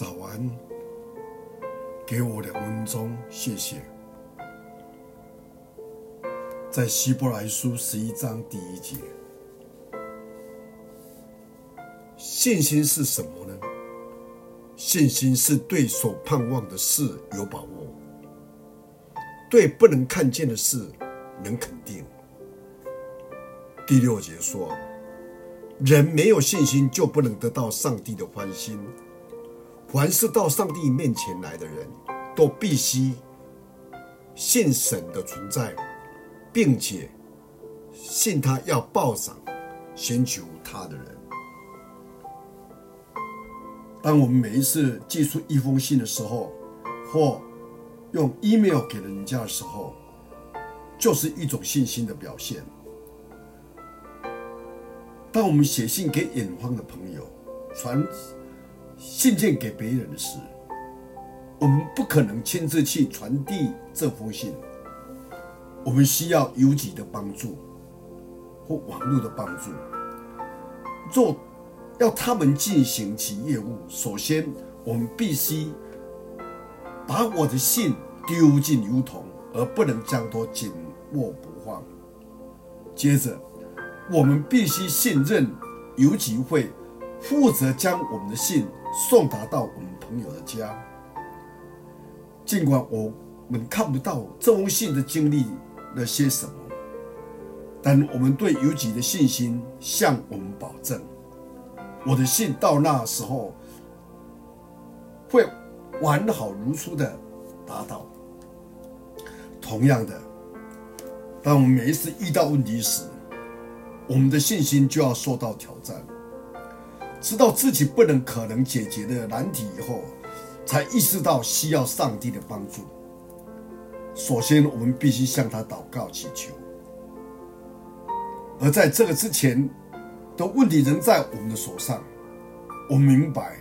早安，给我两分钟，谢谢。在希伯来书十一章第一节，信心是什么呢？信心是对所盼望的事有把握，对不能看见的事能肯定。第六节说，人没有信心就不能得到上帝的欢心。凡是到上帝面前来的人，都必须信神的存在。并且信他要报赏寻求他的人。当我们每一次寄出一封信的时候，或用 email 给人家的时候，就是一种信心的表现。当我们写信给远方的朋友，传信件给别人时，我们不可能亲自去传递这封信。我们需要邮局的帮助或网络的帮助。若要他们进行其业务，首先我们必须把我的信丢进邮筒，而不能将它紧握不放。接着，我们必须信任邮局会负责将我们的信送达到我们朋友的家。尽管我们看不到这封信的经历。了些什么？但我们对邮局的信心向我们保证，我的信到那时候会完好如初的达到。同样的，当我们每一次遇到问题时，我们的信心就要受到挑战。知道自己不能可能解决的难题以后，才意识到需要上帝的帮助。首先，我们必须向他祷告祈求。而在这个之前，的问题仍在我们的手上。我们明白，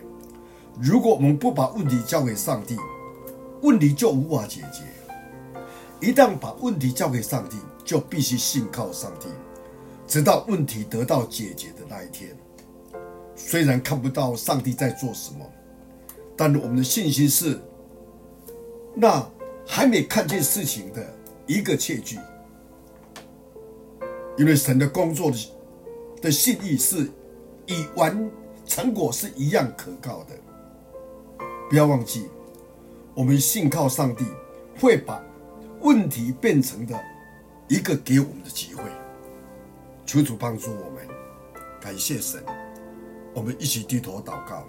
如果我们不把问题交给上帝，问题就无法解决。一旦把问题交给上帝，就必须信靠上帝，直到问题得到解决的那一天。虽然看不到上帝在做什么，但我们的信心是那。还没看见事情的一个切据，因为神的工作的的信义是以完成果是一样可靠的。不要忘记，我们信靠上帝会把问题变成的一个给我们的机会。求主帮助我们，感谢神，我们一起低头祷告。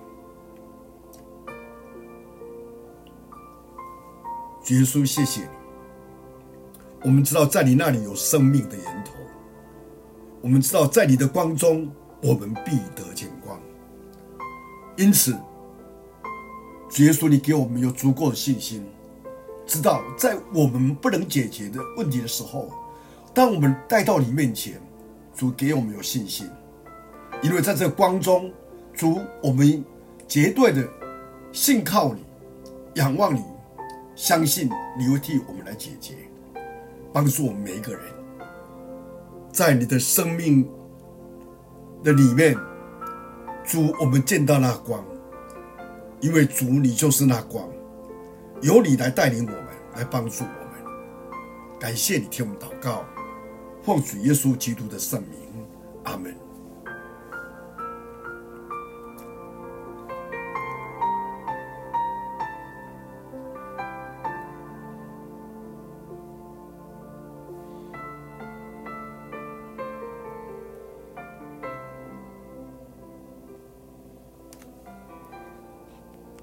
耶稣，谢谢你。我们知道，在你那里有生命的源头。我们知道，在你的光中，我们必得见光。因此，耶稣，你给我们有足够的信心，知道在我们不能解决的问题的时候，当我们带到你面前，主给我们有信心，因为在这光中，主，我们绝对的信靠你，仰望你。相信你会替我们来解决，帮助我们每一个人，在你的生命的里面，主，我们见到那光，因为主你就是那光，由你来带领我们，来帮助我们。感谢你听我们祷告，奉主耶稣基督的圣名，阿门。